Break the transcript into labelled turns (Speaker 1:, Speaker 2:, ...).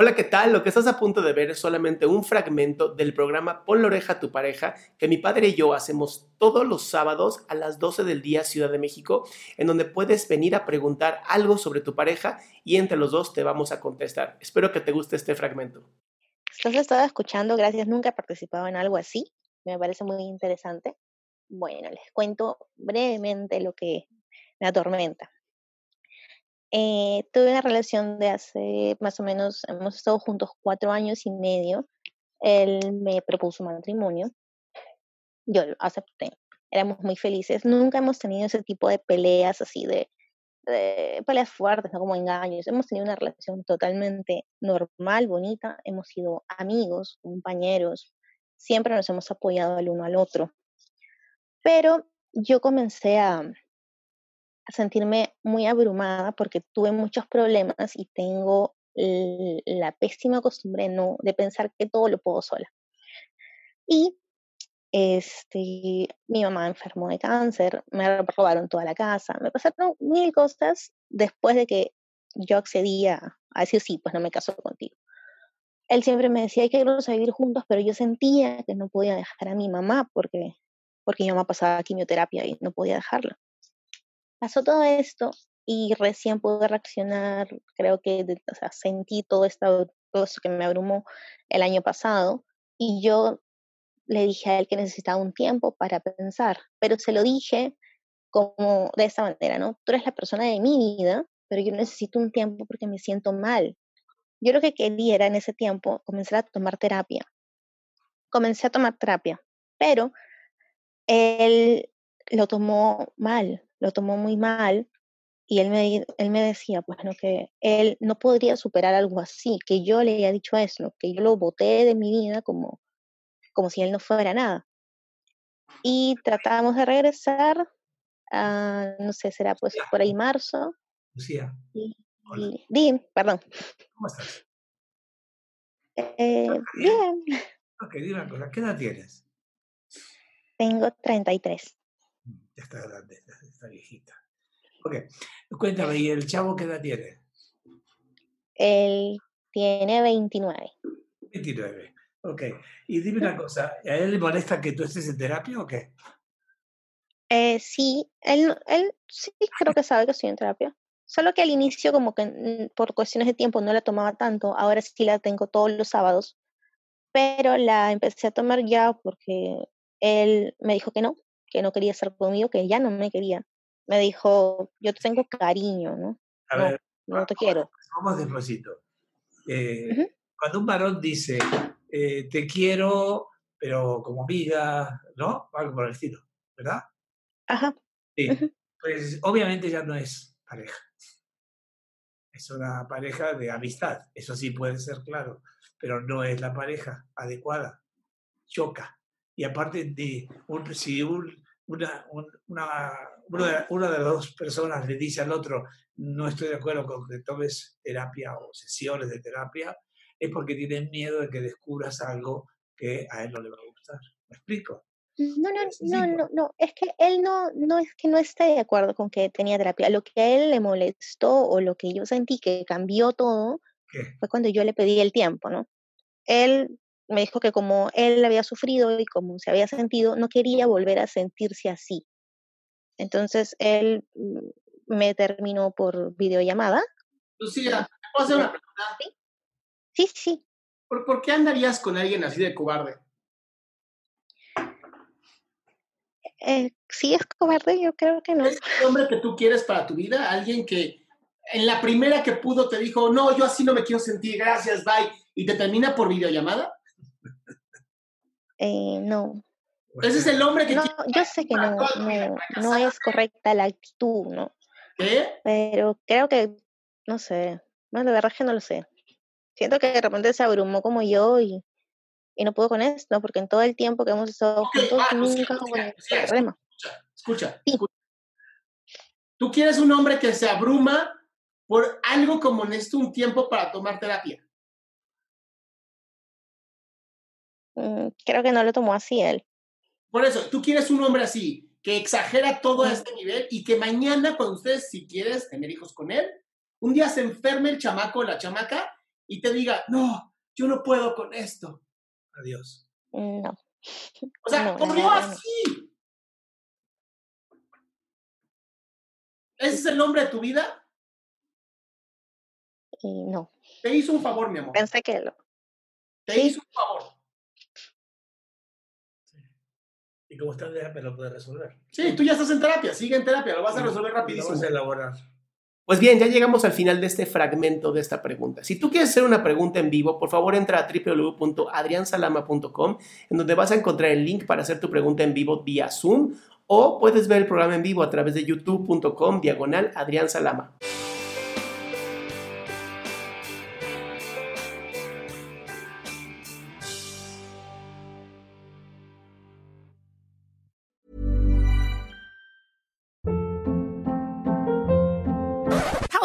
Speaker 1: Hola, ¿qué tal? Lo que estás a punto de ver es solamente un fragmento del programa Pon la oreja a tu pareja que mi padre y yo hacemos todos los sábados a las 12 del día Ciudad de México, en donde puedes venir a preguntar algo sobre tu pareja y entre los dos te vamos a contestar. Espero que te guste este fragmento.
Speaker 2: Los he estado escuchando, gracias, nunca he participado en algo así, me parece muy interesante. Bueno, les cuento brevemente lo que me atormenta. Eh, tuve una relación de hace más o menos, hemos estado juntos cuatro años y medio. Él me propuso matrimonio. Yo lo acepté. Éramos muy felices. Nunca hemos tenido ese tipo de peleas así de, de peleas fuertes, no como engaños. Hemos tenido una relación totalmente normal, bonita. Hemos sido amigos, compañeros. Siempre nos hemos apoyado el uno al otro. Pero yo comencé a, a sentirme muy abrumada porque tuve muchos problemas y tengo la pésima costumbre no, de pensar que todo lo puedo sola. Y este, mi mamá enfermó de cáncer, me robaron toda la casa, me pasaron mil cosas después de que yo accedía a decir sí, pues no me caso contigo. Él siempre me decía hay que irnos a vivir juntos, pero yo sentía que no podía dejar a mi mamá porque, porque mi mamá pasaba quimioterapia y no podía dejarla pasó todo esto y recién pude reaccionar, creo que sentí todo esto, todo que me abrumó el año pasado y yo le dije a él que necesitaba un tiempo para pensar, pero se lo dije como de esta manera, ¿no? Tú eres la persona de mi vida, pero yo necesito un tiempo porque me siento mal. Yo lo que quería era en ese tiempo comenzar a tomar terapia. Comencé a tomar terapia, pero él lo tomó mal, lo tomó muy mal y él me, él me decía, bueno, que él no podría superar algo así, que yo le había dicho eso, que yo lo boté de mi vida como, como si él no fuera nada. Y tratábamos de regresar, a, no sé, será pues por ahí marzo.
Speaker 3: Lucía.
Speaker 2: Y, y, perdón.
Speaker 3: ¿Cómo estás?
Speaker 2: Eh, bien.
Speaker 3: Ok, dime una cosa, ¿qué edad tienes?
Speaker 2: Tengo 33
Speaker 3: ya está grande, está viejita. Ok, cuéntame, ¿y el chavo qué edad tiene?
Speaker 2: Él tiene 29.
Speaker 3: 29, ok. Y dime una cosa, ¿a él le molesta que tú estés en terapia o qué?
Speaker 2: Eh, sí, él, él sí creo que sabe que estoy en terapia. Solo que al inicio como que mm, por cuestiones de tiempo no la tomaba tanto, ahora sí la tengo todos los sábados, pero la empecé a tomar ya porque él me dijo que no, que no quería estar conmigo, que ya no me quería. Me dijo, yo te tengo cariño, ¿no?
Speaker 3: A
Speaker 2: no,
Speaker 3: ver,
Speaker 2: no te quiero.
Speaker 3: Vamos despacito. Eh, Cuando un varón dice, eh, te quiero, pero como amiga, ¿no? Algo por el estilo, ¿verdad?
Speaker 2: Ajá.
Speaker 3: Sí. Pues obviamente ya no es pareja. Es una pareja de amistad, eso sí puede ser claro, pero no es la pareja adecuada. Choca y aparte de un, si un, una, una, una, de las dos personas le dice al otro, no estoy de acuerdo con que tomes terapia o sesiones de terapia, es porque tienen miedo de que descubras algo que a él no le va a gustar. ¿Me explico?
Speaker 2: No, no, no, no, no, es que él no, no es que no esté de acuerdo con que tenía terapia. Lo que a él le molestó o lo que yo sentí que cambió todo fue cuando yo le pedí el tiempo, ¿no? Él me dijo que como él había sufrido y como se había sentido, no quería volver a sentirse así. Entonces él mm, me terminó por videollamada
Speaker 1: Lucía, ¿te puedo hacer una pregunta?
Speaker 2: Sí, sí, sí.
Speaker 1: ¿Por, por qué andarías con alguien así de cobarde?
Speaker 2: Eh, sí es cobarde, yo creo que no.
Speaker 1: ¿Es el hombre que tú quieres para tu vida? Alguien que en la primera que pudo te dijo, no, yo así no me quiero sentir, gracias, bye, y te termina por videollamada.
Speaker 2: Eh, no.
Speaker 1: Ese es el hombre que
Speaker 2: No, yo sé que no, no, no es correcta la actitud, ¿no?
Speaker 1: ¿Qué?
Speaker 2: Pero creo que, no sé, no, de verdad es que no lo sé. Siento que de repente se abrumó como yo y, y no pudo con esto, porque en todo el tiempo que hemos estado
Speaker 1: Ok,
Speaker 2: juntos
Speaker 1: ah,
Speaker 2: nunca hubo ningún problema.
Speaker 1: Escucha, escucha,
Speaker 2: Sí.
Speaker 1: escucha. Tú quieres un hombre que se abruma por algo como necesito un tiempo para tomar terapia.
Speaker 2: Mm, Creo que no lo tomó así él.
Speaker 1: Por eso, tú quieres un hombre así, que exagera todo a
Speaker 2: Mm.
Speaker 1: este nivel y que mañana, cuando ustedes, si quieres tener hijos con él, un día se enferme el chamaco o la chamaca y te diga, no, yo no puedo con esto.
Speaker 3: Adiós.
Speaker 2: No.
Speaker 1: O sea,
Speaker 2: No, la
Speaker 1: ¿cómo
Speaker 2: verdad no.
Speaker 1: así? ¿Ese es el nombre de tu vida?
Speaker 2: Y no.
Speaker 1: Te hizo un favor, mi amor.
Speaker 2: Pensé que lo.
Speaker 1: Te
Speaker 2: sí.
Speaker 1: hizo un favor.
Speaker 3: Y como está, me lo puede resolver.
Speaker 1: Sí, tú ya estás en terapia, sigue en terapia, lo vas a resolver
Speaker 3: Lo
Speaker 1: rapidísimo.
Speaker 3: Vamos a elaborar.
Speaker 1: Pues bien, ya llegamos al final de este fragmento de esta pregunta. Si tú quieres hacer una pregunta en vivo, por favor entra a www.adriansalama.com, en donde vas a encontrar el link para hacer tu pregunta en vivo vía Zoom, o puedes ver el programa en vivo a través de youtube.com diagonal Adrián Salama.